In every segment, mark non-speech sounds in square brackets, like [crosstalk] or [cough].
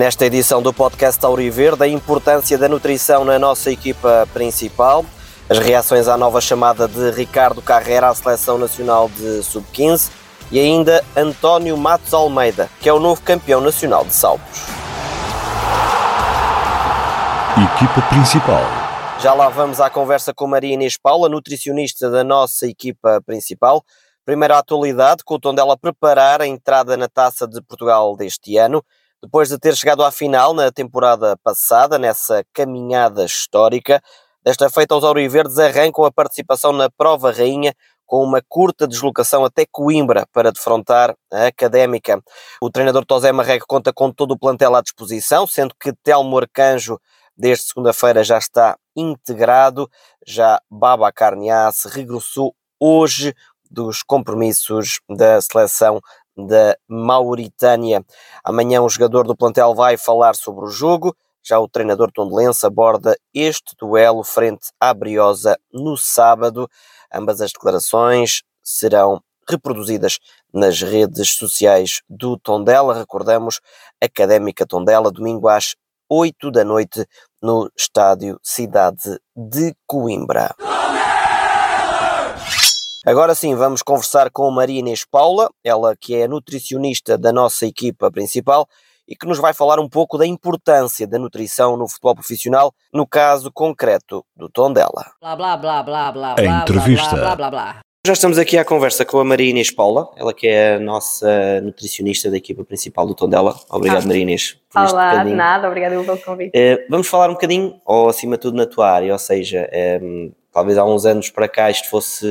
Nesta edição do podcast Auriverde, a importância da nutrição na nossa equipa principal, as reações à nova chamada de Ricardo Carrera à Seleção Nacional de Sub-15 e ainda António Matos Almeida, que é o novo campeão nacional de saltos. Equipa principal. Já lá vamos à conversa com Maria Inês Paula, nutricionista da nossa equipa principal. Primeiro a atualidade, com o tom dela preparar a entrada na Taça de Portugal deste ano depois de ter chegado à final na temporada passada, nessa caminhada histórica. Desta feita, os Auriverdes arrancam a participação na Prova Rainha com uma curta deslocação até Coimbra para defrontar a Académica. O treinador Tosé Marreco conta com todo o plantel à disposição, sendo que Telmo Arcanjo desde segunda-feira já está integrado, já Baba Carnias regressou hoje dos compromissos da seleção da Mauritânia. Amanhã um jogador do plantel vai falar sobre o jogo, já o treinador tondelense aborda este duelo frente à Briosa no sábado. Ambas as declarações serão reproduzidas nas redes sociais do Tondela. Recordamos, Académica Tondela, domingo às 8 da noite no estádio Cidade de Coimbra. Agora sim, vamos conversar com Maria Inês Paula, ela que é nutricionista da nossa equipa principal e que nos vai falar um pouco da importância da nutrição no futebol profissional, no caso concreto do Tondela. Blá blá blá blá blá. A entrevista. Blá, blá, blá, blá. Já estamos aqui à conversa com a Maria Inês Paula, ela que é a nossa nutricionista da equipa principal do Tondela. Obrigado, Ah. Maria Inês. Olá, de nada, obrigada pelo convite. Eh, vamos falar um bocadinho, ou acima de tudo na tua área, ou seja, eh, talvez há uns anos para cá isto fosse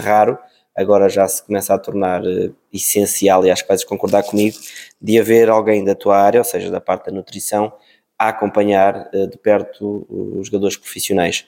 raro, agora já se começa a tornar eh, essencial, e acho que vais concordar comigo, de haver alguém da tua área, ou seja, da parte da nutrição, a acompanhar eh, de perto os jogadores profissionais.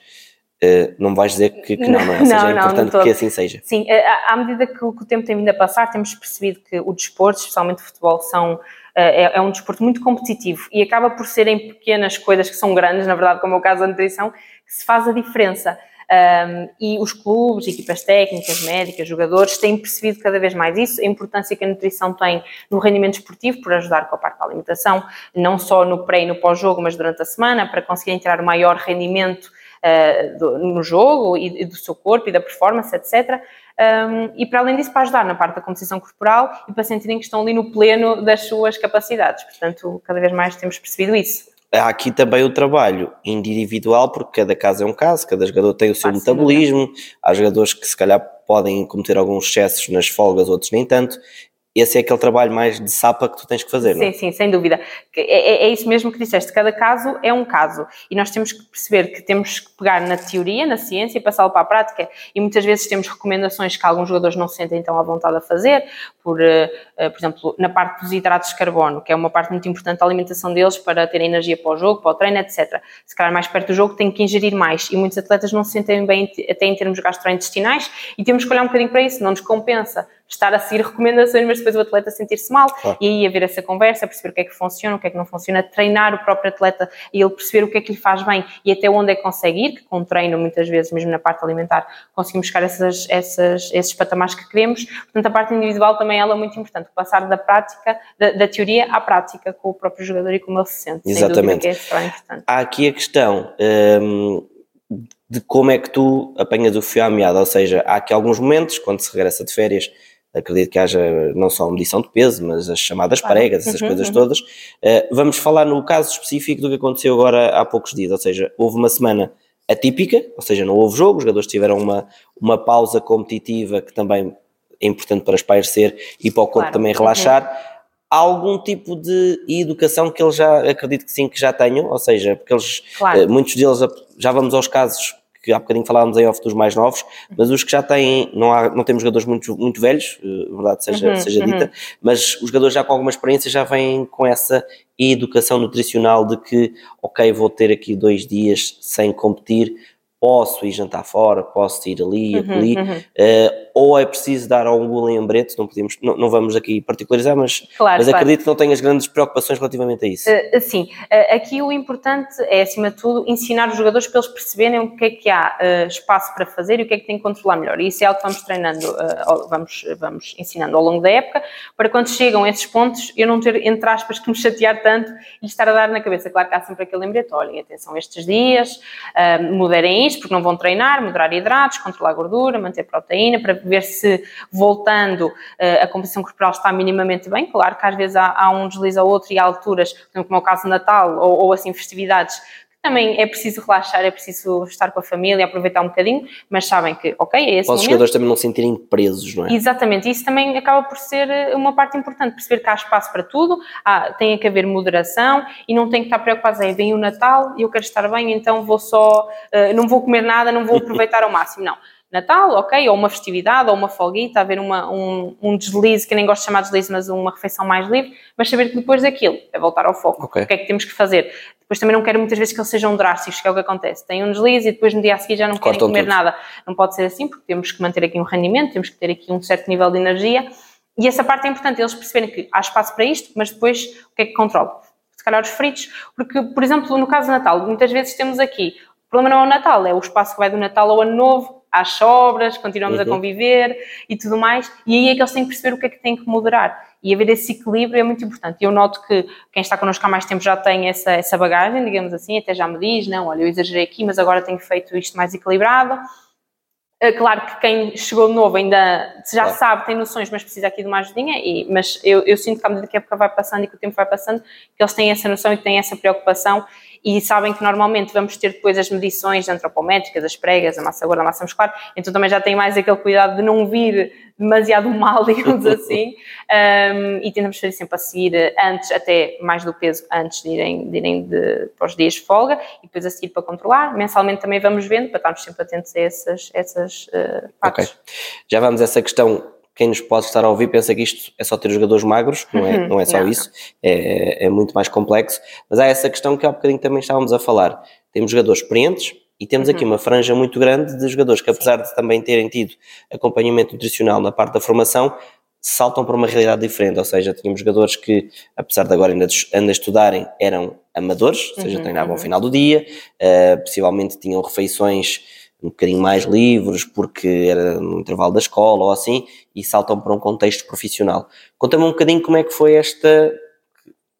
Eh, não me vais dizer que, que não, não é? Ou seja, Não, é não, importante não que assim seja. Sim, à medida que o, tempo tem vindo a passar, temos percebido que o desporto, especialmente o futebol, são, é, é um desporto muito competitivo e acaba por ser em pequenas coisas que são grandes, na verdade, como é o caso da nutrição, que se faz a diferença. Um, e os clubes, equipas técnicas, médicas, jogadores têm percebido cada vez mais isso, a importância que a nutrição tem no rendimento esportivo, por ajudar com a parte da alimentação, não só no pré e no pós-jogo, mas durante a semana, para conseguirem tirar o maior rendimento uh, do- no jogo e, e do seu corpo e da performance, etc. Um, e para além disso, para ajudar na parte da composição corporal e para sentirem que estão ali no pleno das suas capacidades. Portanto, cada vez mais temos percebido isso. Há aqui também o trabalho individual, porque cada caso é um caso, cada jogador tem o seu metabolismo, há jogadores que se calhar podem cometer alguns excessos nas folgas, outros nem tanto. Esse é aquele trabalho mais de sapa que tu tens que fazer, não é? Sim, sim, sem dúvida. É, é- é isso mesmo que disseste. Cada caso é um caso. E nós temos que perceber que temos que pegar na teoria, na ciência e passá-lo para a prática. E muitas vezes temos recomendações que alguns jogadores não se sentem tão à vontade a fazer, por, eh, eh, por exemplo, na parte dos hidratos de carbono, que é uma parte muito importante da alimentação deles para terem energia para o jogo, para o treino, etc. Se calhar mais perto do jogo têm que ingerir mais. E muitos atletas não se sentem bem até em termos gastrointestinais e temos que olhar um bocadinho para isso. Não nos compensa estar a seguir recomendações, mas depois o atleta sentir-se mal Claro. e aí haver essa conversa, perceber o que é que funciona, o que é que não funciona, treinar o próprio atleta e ele perceber o que é que lhe faz bem e até onde é que consegue ir, que com treino, muitas vezes, mesmo na parte alimentar, conseguimos buscar essas, essas, esses patamares que queremos. Portanto, a parte individual também ela é muito importante, passar da prática, da, da teoria à prática com o próprio jogador e como ele se sente. Exatamente. é. Há aqui a questão hum, de como é que tu apanhas o fio à meada, ou seja, há aqui alguns momentos, quando se regressa de férias, acredito que haja não só a medição de peso, mas as chamadas Claro. pregas, essas Uhum, coisas uhum. todas. Uh, vamos falar no caso específico do que aconteceu agora há poucos dias, ou seja, houve uma semana atípica, ou seja, não houve jogo, os jogadores tiveram uma, uma pausa competitiva que também é importante para espairecer e para o corpo Claro. também Uhum. relaxar. Há algum tipo de educação que eles já, acredito que sim, que já tenham, ou seja, porque eles, Claro. eh, muitos deles, já vamos aos casos que há bocadinho falávamos em off dos mais novos, mas os que já têm, não, há, não temos jogadores muito, muito velhos, eh, verdade seja, Uhum, seja uhum. dita, mas os jogadores já com alguma experiência já vêm com essa educação nutricional de que, ok, vou ter aqui dois dias sem competir, posso ir jantar fora, posso ir ali, Uhum, ali, uhum. eh, ou é preciso dar algum lembrete, não podemos, não, não vamos aqui particularizar, mas, Claro, mas claro. acredito que não tenhas grandes preocupações relativamente a isso. Uh, Sim, uh, aqui o importante é, acima de tudo, ensinar os jogadores para eles perceberem o que é que há uh, espaço para fazer e o que é que têm que controlar melhor. E isso é algo que vamos treinando, uh, vamos, vamos ensinando ao longo da época, para quando chegam a esses pontos, eu não ter, entre aspas, que me chatear tanto e estar a dar na cabeça. Claro que há sempre aquele lembrete, olhem, atenção estes dias, uh, moderem isto, porque não vão treinar, moderar hidratos, controlar gordura, manter proteína, para ver se voltando uh, a composição corporal está minimamente bem. Claro que às vezes há, há um deslize ou outro e há alturas, como é o caso de Natal ou, ou assim festividades, também é preciso relaxar, é preciso estar com a família, aproveitar um bocadinho, mas sabem que, ok, é esse Para os momento. jogadores também não se sentirem presos, não é? Exatamente, isso também acaba por ser eh, uma parte importante, perceber que há espaço para tudo, há, tem que haver moderação e não tem que estar preocupados em vem o Natal e eu quero estar bem, então vou só, eh, não vou comer nada, não vou aproveitar ao máximo, não. Natal, ok, ou uma festividade, ou uma folguita, haver uma, um, um deslize, que nem gosto de chamar de deslize, mas uma refeição mais livre, mas saber que depois daquilo é voltar ao foco. Ok. O que é que temos que fazer? Depois também não quero muitas vezes que eles sejam drásticos, que é o que acontece. Tem um deslize e depois no dia a seguir já não querem Cortam comer tudo. nada. Não pode ser assim, porque temos que manter aqui um rendimento, temos que ter aqui um certo nível de energia. E essa parte é importante, eles perceberem que há espaço para isto, mas depois o que é que controla? Se calhar os fritos, porque, por exemplo, no caso do Natal, muitas vezes temos aqui, o problema não é o Natal, é o espaço que vai do Natal ao Ano Novo, às sobras, continuamos a Uhum. conviver e tudo mais, e aí é que eles têm que perceber o que é que têm que moderar. E haver esse equilíbrio é muito importante. Eu noto que quem está connosco há mais tempo já tem essa, essa bagagem, digamos assim, até já me diz, não, olha, eu exagerei aqui, mas agora tenho feito isto mais equilibrado. É Claro que quem chegou novo ainda já Claro. sabe, tem noções, mas precisa aqui de uma ajudinha, e, mas eu, eu sinto que à medida que a época vai passando e que o tempo vai passando, que eles têm essa noção e que têm essa preocupação e sabem que normalmente vamos ter depois as medições antropométricas, as pregas, a massa gorda, a massa muscular, então também já têm mais aquele cuidado de não vir demasiado [laughs] mal, digamos assim, um, e tentamos fazer sempre a seguir antes, até mais do peso, antes de irem, de irem de, para os dias de folga, e depois a seguir para controlar. Mensalmente também vamos vendo, para estarmos sempre atentos a essas, essas uh, partes. Ok. Já vamos a essa questão. Quem nos pode estar a ouvir pensa que isto é só ter jogadores magros, não é, Uhum. não é só Não, isso, é, é muito mais complexo. Mas há essa questão que há bocadinho também estávamos a falar. Temos jogadores experientes e temos Uhum. aqui uma franja muito grande de jogadores que, apesar de também terem tido acompanhamento nutricional na parte da formação, saltam para uma realidade diferente. Ou seja, tínhamos jogadores que, apesar de agora ainda, ainda estudarem, eram amadores, ou seja, Uhum, treinavam ao uhum. final do dia, eh, possivelmente tinham refeições um bocadinho mais livres porque era no intervalo da escola ou assim e saltam para um contexto profissional. Conta-me um bocadinho como é que foi esta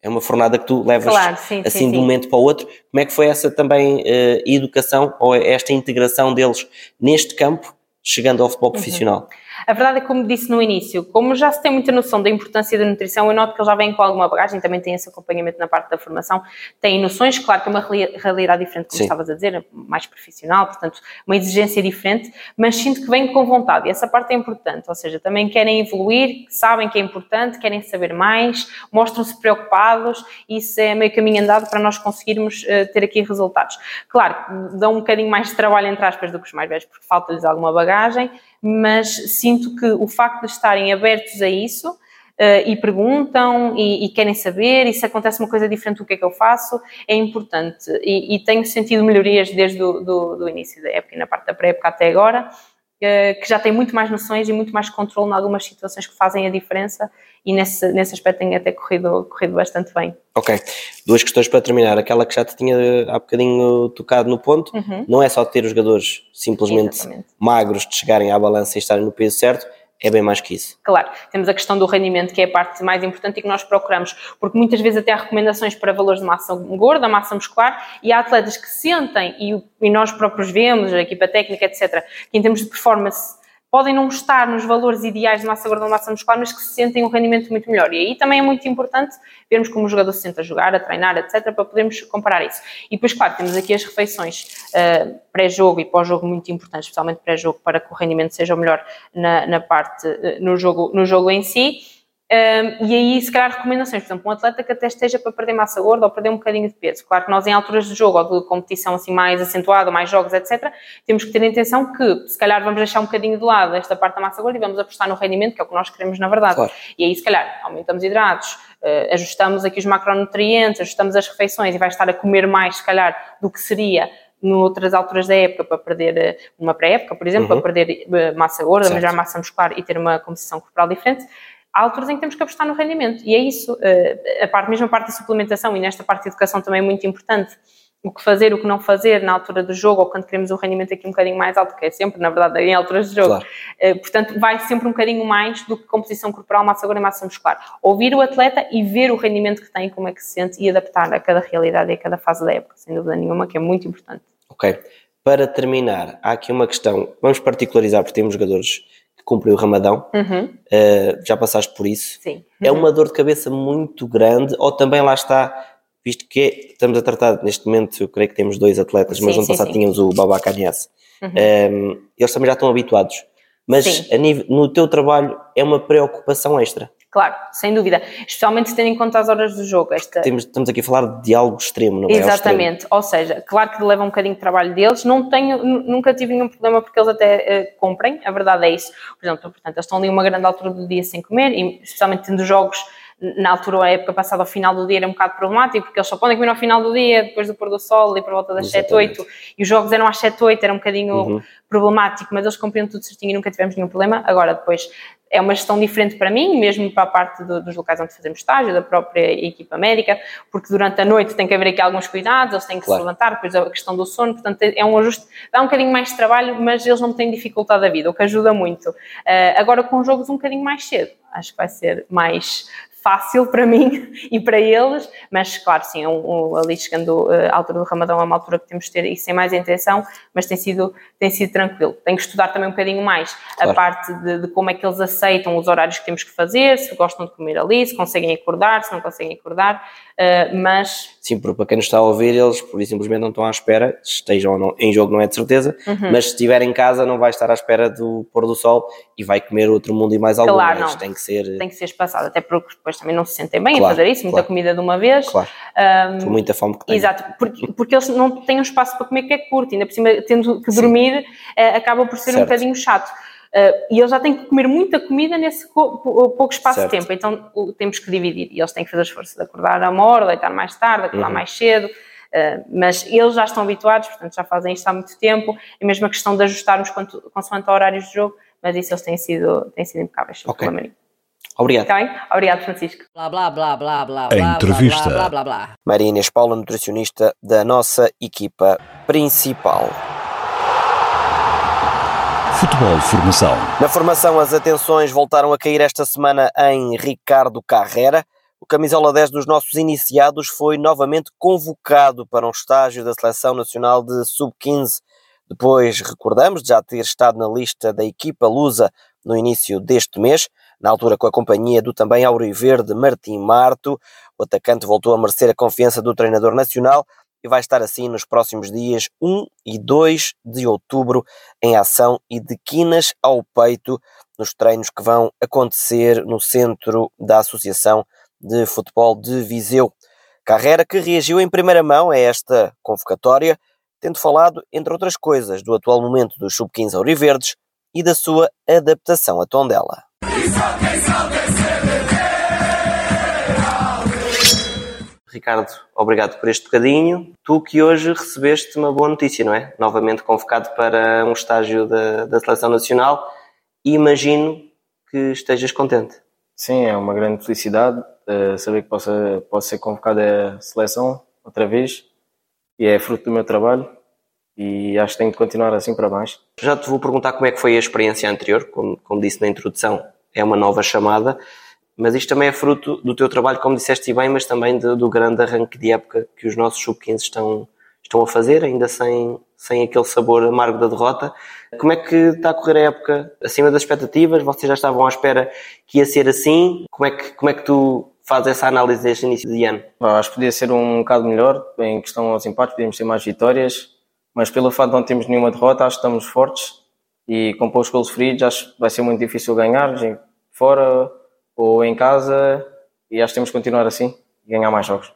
é uma fornada que tu levas Claro, sim, assim sim, de um sim. momento para o outro. Como é que foi essa também eh, educação ou esta integração deles neste campo, chegando ao Uhum. futebol profissional? A verdade é que, como disse no início, como já se tem muita noção da importância da nutrição, eu noto que eles já vêm com alguma bagagem, também têm esse acompanhamento na parte da formação, têm noções, claro que é uma reali- realidade diferente, como Sim. estavas a dizer, mais profissional, portanto, uma exigência diferente, mas sinto que vêm com vontade e essa parte é importante, ou seja, também querem evoluir, sabem que é importante, querem saber mais, mostram-se preocupados e isso é meio caminho andado para nós conseguirmos eh, ter aqui resultados. Claro, dão um bocadinho mais de trabalho, entre aspas, do que os mais velhos, porque falta-lhes alguma bagagem, mas sinto que o facto de estarem abertos a isso eh, e perguntam e, e querem saber, e se acontece uma coisa diferente, o que é que eu faço, é importante. E, e tenho sentido melhorias desde o do, do início da época e na parte da pré-época até agora, que já têm muito mais noções e muito mais controle em algumas situações que fazem a diferença, e nesse, nesse aspecto tem até corrido, corrido bastante bem. Ok, duas questões para terminar. Aquela que já te tinha eh, há bocadinho tocado no ponto, Uhum. não é só ter os jogadores simplesmente Exatamente. magros de chegarem à balança e estarem no peso certo, é bem mais que isso. Claro, temos a questão do rendimento, que é a parte mais importante e que nós procuramos, porque muitas vezes até há recomendações para valores de massa gorda, massa muscular, e há atletas que sentem, e, e nós próprios vemos, a equipa técnica, etc., que em termos de performance podem não estar nos valores ideais de massa gorda ou massa muscular, mas que se sentem um rendimento muito melhor. E aí também é muito importante vermos como o jogador se sente a jogar, a treinar, etc., para podermos comparar isso. E depois, claro, temos aqui as refeições uh, pré-jogo e pós-jogo muito importantes, especialmente pré-jogo, para que o rendimento seja o melhor na, na parte, uh, no, jogo, no jogo em si. Um, e aí, se calhar, recomendações, por exemplo, um atleta que até esteja para perder massa gorda ou perder um bocadinho de peso. Claro que nós, em alturas de jogo ou de competição assim mais acentuada, mais jogos, etc., temos que ter a intenção que, se calhar, vamos deixar um bocadinho de lado esta parte da massa gorda e vamos apostar no rendimento, que é o que nós queremos na verdade. Claro. E aí, se calhar, aumentamos hidratos, uh, ajustamos aqui os macronutrientes, ajustamos as refeições e vai estar a comer mais, se calhar, do que seria noutras alturas da época para perder eh, uma pré-época, por exemplo, uhum. para perder eh, massa gorda, certo. mas já massa muscular e ter uma composição corporal diferente, há alturas em que temos que apostar no rendimento. E é isso, a parte, mesmo a parte da suplementação e nesta parte de educação também é muito importante o que fazer, o que não fazer na altura do jogo ou quando queremos um rendimento aqui um bocadinho mais alto, que é sempre, na verdade, em alturas de jogo. Claro. Uh, portanto, vai sempre um bocadinho mais do que composição corporal, massa gorda e massa muscular. Ouvir o atleta e ver o rendimento que tem, como é que se sente e adaptar a cada realidade e a cada fase da época, sem dúvida nenhuma, que é muito importante. Ok. Para terminar, há aqui uma questão, vamos particularizar porque temos jogadores que cumprem o ramadão, uhum. uh, já passaste por isso. Sim. É uma dor de cabeça muito grande ou também lá está visto que estamos a tratar neste momento, eu creio que temos dois atletas, sim, mas no ano passado sim. tínhamos o Babacar Niasse. Uhum. Um, eles também já estão habituados. Mas nível, no teu trabalho é uma preocupação extra. Claro, sem dúvida. Especialmente tendo em conta as horas do jogo. Esta... Temos, estamos aqui a falar de algo extremo, não é? Exatamente. Ou seja, claro que leva um bocadinho de trabalho deles. Não tenho, nunca tive nenhum problema porque eles até uh, comprem. A verdade é isso. Por exemplo, portanto, eles estão ali uma grande altura do dia sem comer e especialmente tendo jogos na altura, a época passada, ao final do dia era um bocado problemático, porque eles só podem comer ao final do dia, depois do pôr do sol, e por volta das Exatamente. 7, 8, e os jogos eram às 7, 8, era um bocadinho uhum. problemático, mas eles cumpriam tudo certinho e nunca tivemos nenhum problema. Agora, depois, é uma gestão diferente para mim, mesmo para a parte do, dos locais onde fazemos estágio, da própria equipa médica, porque durante a noite tem que haver aqui alguns cuidados, eles têm que claro. se levantar, depois a questão do sono, portanto é um ajuste, dá um bocadinho mais de trabalho, mas eles não têm dificuldade da vida, o que ajuda muito. Uh, agora com jogos um bocadinho mais cedo, acho que vai ser mais fácil [laughs] para mim e para eles, mas claro, sim, um, um, ali chegando uh, à altura do Ramadão é uma altura que temos de ter isso sem mais intenção, mas tem sido, tem sido tranquilo. Tenho que estudar também um bocadinho mais claro. a parte de, de, como é que eles aceitam os horários que temos que fazer, se gostam de comer ali, se conseguem acordar, se não conseguem acordar, uh, mas... Sim, porque para quem nos está a ouvir, eles por simplesmente não estão à espera, estejam não, em jogo não é de certeza, uhum. mas se estiver em casa não vai estar à espera do pôr do sol e vai comer outro mundo e mais claro, não. tem que ser... Tem que ser espaçado, até porque depois também não se sentem bem claro, a fazer isso, muita claro. comida de uma vez. Claro. Um, Por muita fome que têm. Exato, porque, porque eles não têm um espaço para comer que é curto, ainda por cima, tendo que dormir, uh, acaba por ser certo. um bocadinho chato. Uh, e eles já têm que comer muita comida nesse pouco espaço certo. de tempo, então temos que dividir. E eles têm que fazer esforço de acordar a uma hora, deitar mais tarde, acordar uhum. mais cedo. Uh, mas eles já estão habituados, portanto já fazem isto há muito tempo, e mesmo a questão de ajustarmos consoante horários de jogo, mas isso eles têm sido, têm sido impecáveis. Ok. Obrigado. Tá bem? Obrigado, Francisco. Blá, blá, blá, blá, blá, a entrevista. Blá, blá, blá, Maria Inês Paula, nutricionista da nossa equipa principal. Futebol Formação. Na formação, as atenções voltaram a cair esta semana em Ricardo Carrera. O camisola 10 dos nossos iniciados foi novamente convocado para um estágio da Seleção Nacional de Sub-15. Depois, recordamos, de já ter estado na lista da equipa lusa no início deste mês na altura com a companhia do também Auriverde Martim Marto. O atacante voltou a merecer a confiança do treinador nacional e vai estar assim nos próximos dias 1 e 2 de outubro em ação e de quinas ao peito nos treinos que vão acontecer no centro da Associação de Futebol de Viseu. Carreira que reagiu em primeira mão a esta convocatória, tendo falado, entre outras coisas, do atual momento dos sub-15 Auriverdes e da sua adaptação a Tondela. Ricardo, obrigado por este bocadinho. Tu que hoje recebeste uma boa notícia, não é? Novamente convocado para um estágio da, da Seleção Nacional e imagino que estejas contente. Sim, é uma grande felicidade uh, saber que possa, posso ser convocado à seleção outra vez e é fruto do meu trabalho e acho que tenho de continuar assim para baixo. Já te vou perguntar como é que foi a experiência anterior, como, como disse na introdução, é uma nova chamada, mas isto também é fruto do teu trabalho, como disseste bem, mas também de, do grande arranque de época que os nossos sub-15 estão, estão a fazer, ainda sem, sem aquele sabor amargo da derrota. Como é que está a correr a época? Acima das expectativas? Vocês já estavam à espera que ia ser assim? Como é que, como é que tu fazes essa análise deste início de ano? acho que podia ser um bocado melhor, em questão aos empates, podíamos ter mais vitórias, mas pelo fato de não termos nenhuma derrota, acho que estamos fortes e com poucos gols feridos, acho que vai ser muito difícil ganhar fora ou em casa e acho que temos que continuar assim e ganhar mais jogos.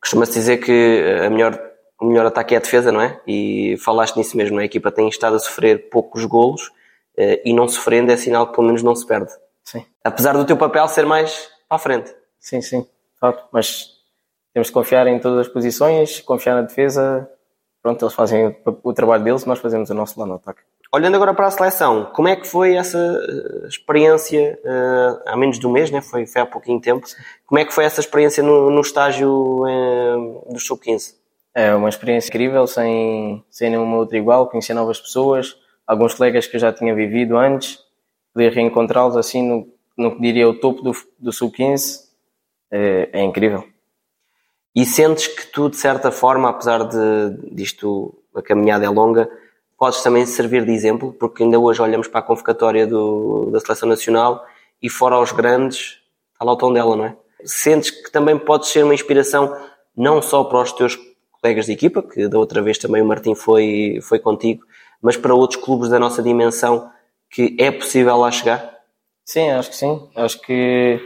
Costuma-se dizer que a melhor, o melhor ataque é a defesa, não é? E falaste nisso mesmo, a equipa tem estado a sofrer poucos golos eh, e não sofrendo é sinal que pelo menos não se perde. Sim. Apesar do teu papel ser mais para a frente. Sim, sim, fato. Mas temos que confiar em todas as posições, confiar na defesa pronto, eles fazem o trabalho deles, nós fazemos o nosso lá no ataque. Olhando agora para a seleção, como é que foi essa eh, experiência, uh, há menos de um mês, né? foi, foi há pouquinho tempo, como é que foi essa experiência no, no estágio uh, do Sub-15? É uma experiência incrível, sem, sem nenhuma outra igual, conhecer novas pessoas, alguns colegas que eu já tinha vivido antes, poder reencontrá-los assim no, no que diria o topo do, do Sub-15, é, é incrível. E sentes que tu, de certa forma, apesar de disto, a caminhada é longa, podes também servir de exemplo, porque ainda hoje olhamos para a convocatória do, da Seleção Nacional e fora aos grandes, está lá o tom dela, não é? Sentes que também podes ser uma inspiração não só para os teus colegas de equipa, que da outra vez também o Martim foi, foi contigo, mas para outros clubes da nossa dimensão, que é possível lá chegar? Sim, acho que sim. Acho que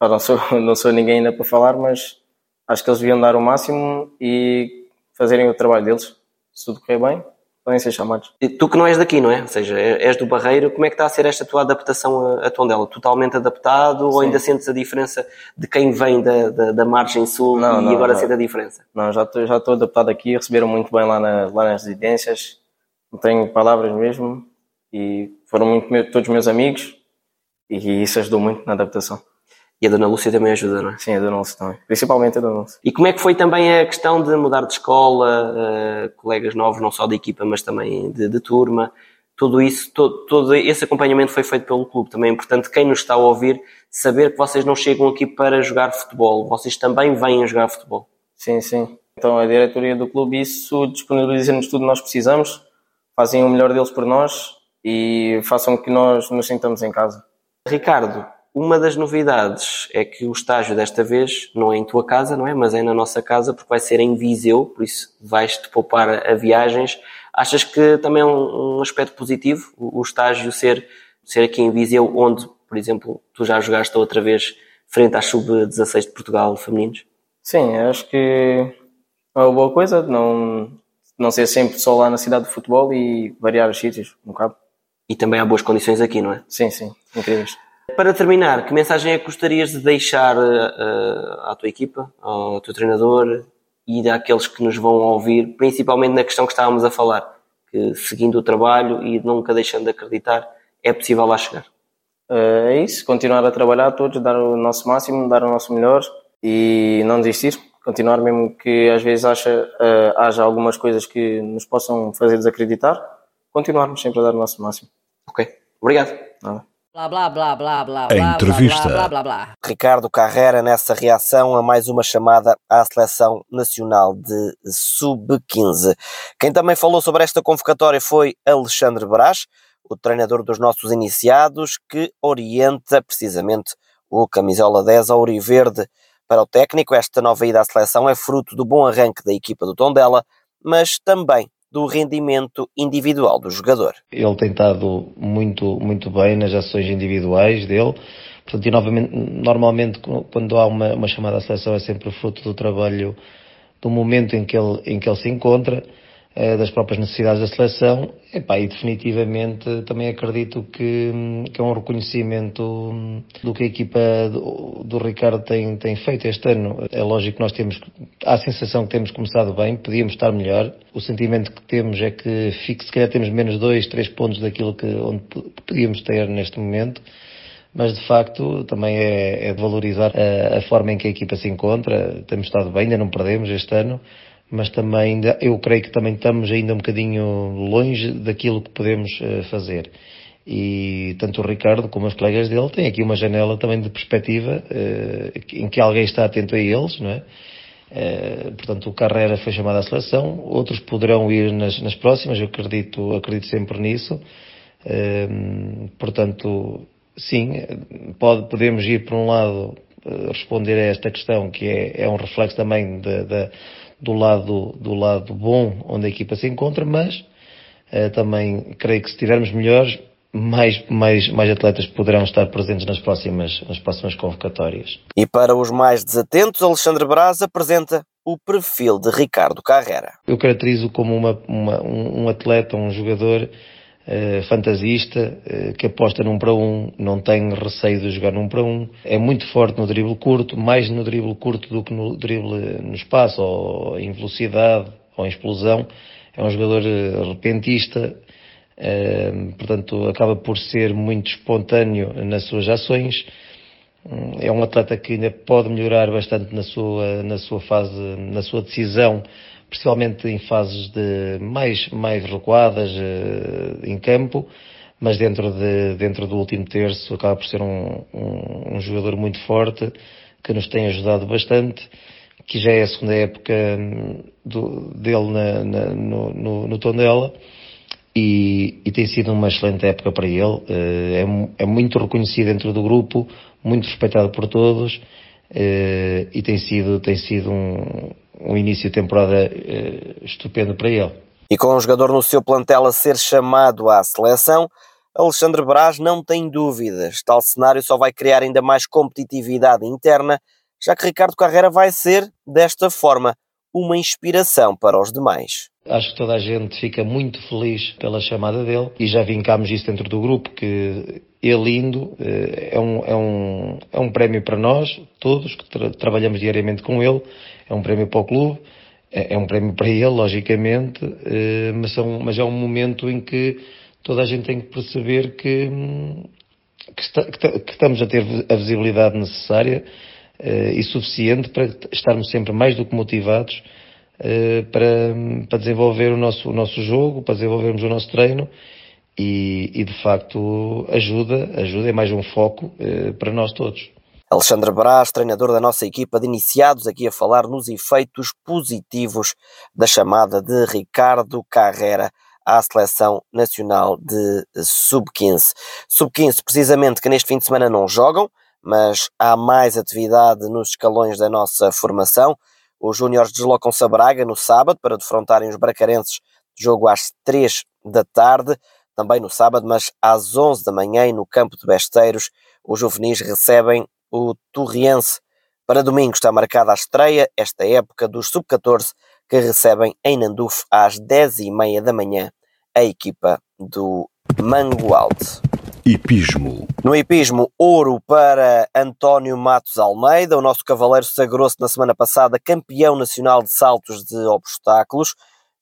não sou, [laughs] não sou ninguém ainda para falar, mas acho que eles deviam dar o máximo e fazerem o trabalho deles. Se tudo correr bem, podem ser chamados. E tu que não és daqui, não é? Ou seja, és do Barreiro, como é que está a ser esta tua adaptação a, a Tondela? Totalmente adaptado Sim. ou ainda sentes a diferença de quem vem da, da, da margem sul não, e não, agora sente a diferença? Não, já estou, já estou adaptado aqui, receberam muito bem lá, na, lá nas residências, não tenho palavras mesmo e foram muito todos meus amigos e isso ajudou muito na adaptação. E a Dona Lúcia também ajuda, não é? Sim, a Dona Lúcia também. Principalmente a Dona Lúcia. E como é que foi também a questão de mudar de escola, uh, colegas novos, não só de equipa, mas também de, de turma? Tudo isso, todo, todo, esse acompanhamento foi feito pelo clube. Também é importante quem nos está a ouvir saber que vocês não chegam aqui para jogar futebol. Vocês também vêm jogar futebol. Sim, sim. Então a diretoria do clube isso disponibiliza-nos tudo que nós precisamos, fazem o melhor deles por nós e façam que nós nos sintamos em casa. Ricardo, uma das novidades é que o estágio desta vez não é em tua casa, não é? Mas é na nossa casa porque vai ser em Viseu, por isso vais-te poupar a viagens. Achas que também é um, um aspecto positivo o, o, estágio ser, ser aqui em Viseu, onde, por exemplo, tu já jogaste outra vez frente à Sub-16 de Portugal femininos? Sim, acho que é uma boa coisa não, não ser sempre só lá na cidade de futebol e variar os sítios um bocado. E também há boas condições aqui, não é? Sim, sim, incríveis. Para terminar, que mensagem é que gostarias de deixar uh, à tua equipa, ao teu treinador e àqueles que nos vão ouvir, principalmente na questão que estávamos a falar, que seguindo o trabalho e nunca deixando de acreditar, é possível lá chegar? Uh, é isso, continuar a trabalhar todos, dar o nosso máximo, dar o nosso melhor e não desistir. Continuar mesmo que às vezes acha, uh, haja algumas coisas que nos possam fazer desacreditar, continuarmos sempre a dar o nosso máximo. Ok, obrigado. Nada. Blá, blá, blá, blá, blá, a entrevista. Blá, blá, blá, Ricardo Carrera nessa reação a mais uma chamada à seleção nacional de sub-15. Quem também falou sobre esta convocatória foi Alexandre Brás, o treinador dos nossos iniciados, que orienta precisamente o camisola 10 Auriverde. Para o técnico, esta nova ida à seleção é fruto do bom arranque da equipa do Tondela, mas também do rendimento individual do jogador. Ele tem estado muito, muito bem nas ações individuais dele. Portanto, normalmente quando há uma, uma chamada à seleção é sempre fruto do trabalho do momento em que ele, em que ele se encontra. Eh, das próprias necessidades da seleção Epá, e definitivamente também acredito que, que, é um reconhecimento do que a equipa do, do, Ricardo tem, tem feito este ano. É lógico que nós temos, há a sensação que temos começado bem, podíamos estar melhor. O sentimento que temos é que se calhar temos menos dois, três pontos daquilo que onde podíamos ter neste momento mas de facto também é, é de valorizar a, a, forma em que a equipa se encontra. Temos estado bem, ainda não perdemos este ano mas também ainda, eu creio que também estamos ainda um bocadinho longe daquilo que podemos uh, fazer. E tanto o Ricardo como os colegas dele têm aqui uma janela também de perspectiva uh, em que alguém está atento a eles, não é? Uh, portanto, o Carrera foi chamado à seleção, outros poderão ir nas, nas próximas, eu acredito, acredito sempre nisso. portanto, sim, pode, podemos ir por um lado responder a esta questão que é, é um reflexo também da do lado, do lado bom onde a equipa se encontra, mas uh, também creio que se tivermos melhores, mais, mais, mais atletas poderão estar presentes nas próximas, nas próximas convocatórias. E para os mais desatentos, Alexandre Braz apresenta o perfil de Ricardo Carrera. Eu caracterizo como uma, uma um, um atleta, um jogador eh, fantasista, uh, que aposta num para um, não tem receio de jogar num para um, é muito forte no drible curto, mais no drible curto do que no drible no espaço, ou em velocidade, ou em explosão. É um jogador repentista, portanto acaba por ser muito espontâneo nas suas ações. É um atleta que ainda pode melhorar bastante na sua, na sua fase, na sua decisão, principalmente em fases de mais, mais recuadas em campo mas dentro, de, dentro do último terço acaba por ser um, um, um jogador muito forte, que nos tem ajudado bastante, que já é a segunda época hum, do, dele na, na, no, no, no Tondela, e, e, tem sido uma excelente época para ele. Eh, é, é, muito reconhecido dentro do grupo, muito respeitado por todos eh, e tem sido, tem sido um, um início de temporada eh, estupendo para ele. E com um jogador no seu plantel a ser chamado à seleção, Alexandre Braz não tem dúvidas. Tal cenário só vai criar ainda mais competitividade interna, já que Ricardo Carreira vai ser, desta forma, uma inspiração para os demais. Acho que toda a gente fica muito feliz pela chamada dele e já vincámos isso dentro do grupo, que ele indo eh, é um, é um, é um prémio para nós, todos que tra trabalhamos diariamente com ele, é um prémio para o clube é, é um prémio para ele, logicamente, eh, mas, são, mas é um momento em que toda a gente tem que perceber que, que, está, que estamos a ter a visibilidade necessária eh, e suficiente para estarmos sempre mais do que motivados eh, para, para desenvolver o nosso, o nosso jogo, para desenvolvermos o nosso treino e, e de facto ajuda, ajuda, é mais um foco para nós todos. Alexandre Brás, treinador da nossa equipa de iniciados, aqui a falar nos efeitos positivos da chamada de Ricardo Carrera à Seleção Nacional de Sub-15. Sub-15, precisamente, que neste fim de semana não jogam, mas há mais atividade nos escalões da nossa formação. Os Júniores deslocam-se a Braga no sábado para defrontarem os bracarenses, jogo às 3 da tarde, também no sábado, mas às 11 da manhã, no campo de Besteiros, os juvenis recebem o Torriense. Para domingo está marcada a estreia, esta época, dos Sub-14, que recebem em Nanduf às 10h30 da manhã a equipa do Mangualde. Hipismo. No hipismo, ouro para António Matos Almeida. O nosso cavaleiro sagrou-se na semana passada campeão nacional de saltos de obstáculos,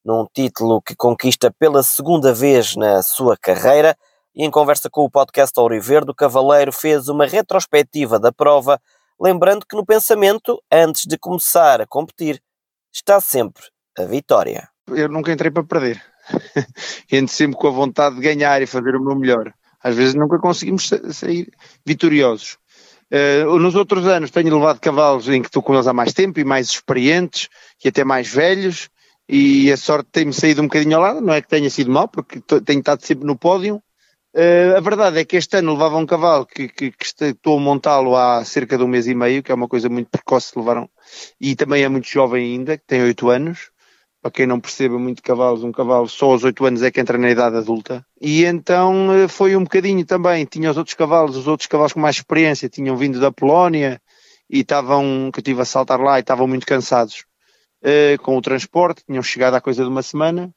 num título que conquista pela segunda vez na sua carreira e em conversa com o podcast Verde, o Cavaleiro fez uma retrospectiva da prova, lembrando que no pensamento, antes de começar a competir, está sempre a vitória. Eu nunca entrei para perder. [laughs] Entro sempre com a vontade de ganhar e fazer o meu melhor. Às vezes nunca conseguimos sair vitoriosos. Uh, nos outros anos tenho levado cavalos em que estou com eles há mais tempo e mais experientes e até mais velhos e a sorte tem-me saído um bocadinho ao lado, não é que tenha sido mal, porque tenho estado sempre no pódio, Uh, a verdade é que este ano levava um cavalo que, que, que estou a montá-lo há cerca de um mês e meio, que é uma coisa muito precoce, levaram, e também é muito jovem ainda, que tem 8 anos. Para quem não perceba muito cavalos, um cavalo só aos 8 anos é que entra na idade adulta. E então uh, foi um bocadinho também, tinha os outros cavalos, os outros cavalos com mais experiência, tinham vindo da Polónia e estavam, que eu estive a saltar lá e estavam muito cansados uh, com o transporte, tinham chegado há coisa de uma semana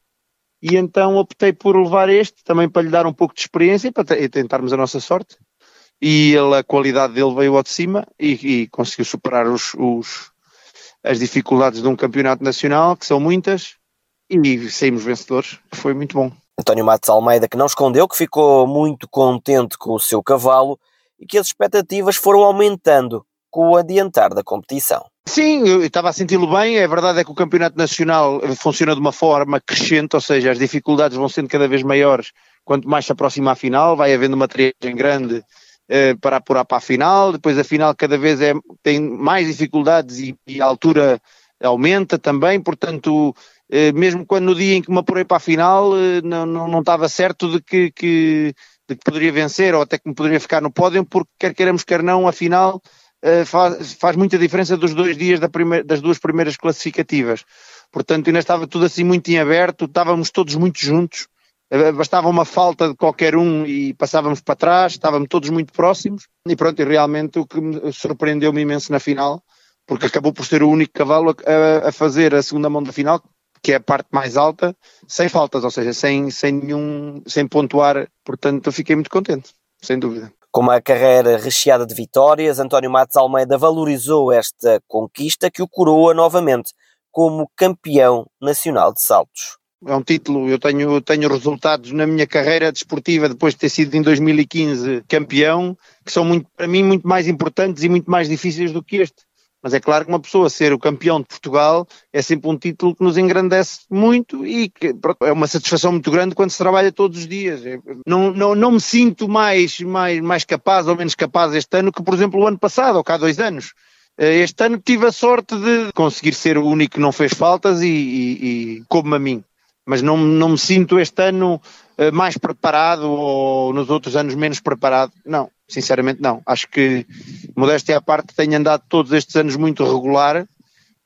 e então optei por levar este também para lhe dar um pouco de experiência e para tentarmos a nossa sorte. E ele, a qualidade dele veio ao de cima e, e conseguiu superar os, os, as dificuldades de um campeonato nacional, que são muitas, e saímos vencedores. Foi muito bom. António Matos Almeida, que não escondeu, que ficou muito contente com o seu cavalo e que as expectativas foram aumentando com o adiantar da competição. Sim, eu estava a senti-lo bem. A verdade é que o Campeonato Nacional funciona de uma forma crescente, ou seja, as dificuldades vão sendo cada vez maiores. Quanto mais se aproxima a final, vai havendo uma triagem grande eh, para apurar para a final, depois a final cada vez é, tem mais dificuldades e, e a altura aumenta também, portanto, eh, mesmo quando no dia em que me apurei para a final eh, não, não, não, estava certo de que, que, de que poderia vencer ou até que me poderia ficar no pódio, porque quer queiramos, quer não, a final faz, faz muita diferença dos dois dias da primeira, das duas primeiras classificativas. Portanto, ainda estava tudo assim muito em aberto, estávamos todos muito juntos, eh, bastava uma falta de qualquer um e passávamos para trás, estávamos todos muito próximos e pronto, e realmente o que me surpreendeu-me imenso na final, porque acabou por ser o único cavalo a, a, fazer a segunda mão da final, que é a parte mais alta, sem faltas, ou seja, sem, sem nenhum, sem pontuar, portanto eu fiquei muito contente, sem dúvida. Com uma carreira recheada de vitórias, António Matos Almeida valorizou esta conquista que o coroa novamente como campeão nacional de saltos. É um título, eu tenho, tenho resultados na minha carreira desportiva depois de ter sido em 2015 campeão, que são muito, para mim muito mais importantes e muito mais difíceis do que este. Mas é claro que uma pessoa ser o campeão de Portugal é sempre um título que nos engrandece muito e que é uma satisfação muito grande quando se trabalha todos os dias. Não, não, não me sinto mais, mais, mais capaz ou menos capaz este ano que, por exemplo, o ano passado ou cá há dois anos. Eh, este ano tive a sorte de conseguir ser o único que não fez faltas e, e, e como a mim. Mas não, não me sinto este ano mais preparado ou nos outros anos menos preparado. Não, sinceramente não. Acho que, modéstia à parte, tenho andado todos estes anos muito regular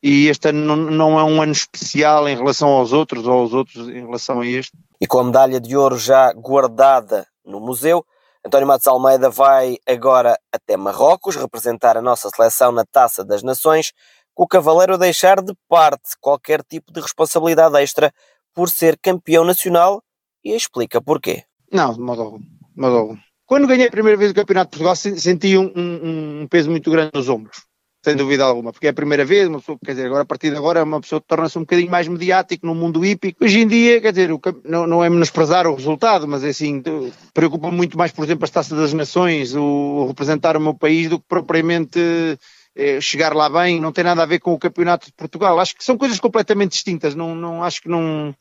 e este ano não, não, é um ano especial em relação aos outros ou aos outros em relação a este. E com a medalha de ouro já guardada no museu, António Matos Almeida vai agora até Marrocos representar a nossa seleção na Taça das Nações, com o Cavaleiro a deixar de parte qualquer tipo de responsabilidade extra por ser campeão nacional e explica porquê. Não, de modo algum. De modo algum. Quando ganhei a primeira vez o Campeonato de Portugal, senti um, um, um, peso muito grande nos ombros, sem dúvida alguma, porque é a primeira vez, uma pessoa, quer dizer, agora a partir de agora uma pessoa torna-se um bocadinho mais mediático no mundo hípico. Hoje em dia, quer dizer, o, não, não é menosprezar o resultado, mas é assim, preocupa muito mais, por exemplo, as taças das nações, o, o representar o meu país, do que propriamente eh, chegar lá bem, não tem nada a ver com o Campeonato de Portugal. Acho que são coisas completamente distintas, não, não acho que não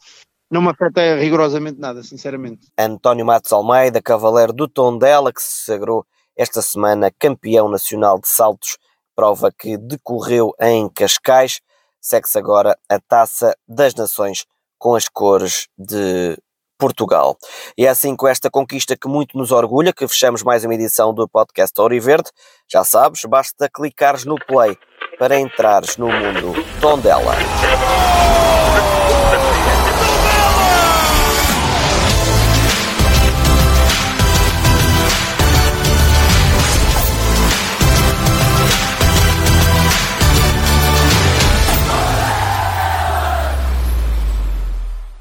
não me afeta rigorosamente nada, sinceramente. António Matos Almeida, cavaleiro do Tondela, que se sagrou esta semana campeão nacional de saltos, prova que decorreu em Cascais. Segue-se agora a Taça das Nações com as cores de Portugal. E é assim com esta conquista que muito nos orgulha que fechamos mais uma edição do podcast Verde. Já sabes, basta clicares no play para entrares no mundo Tondela.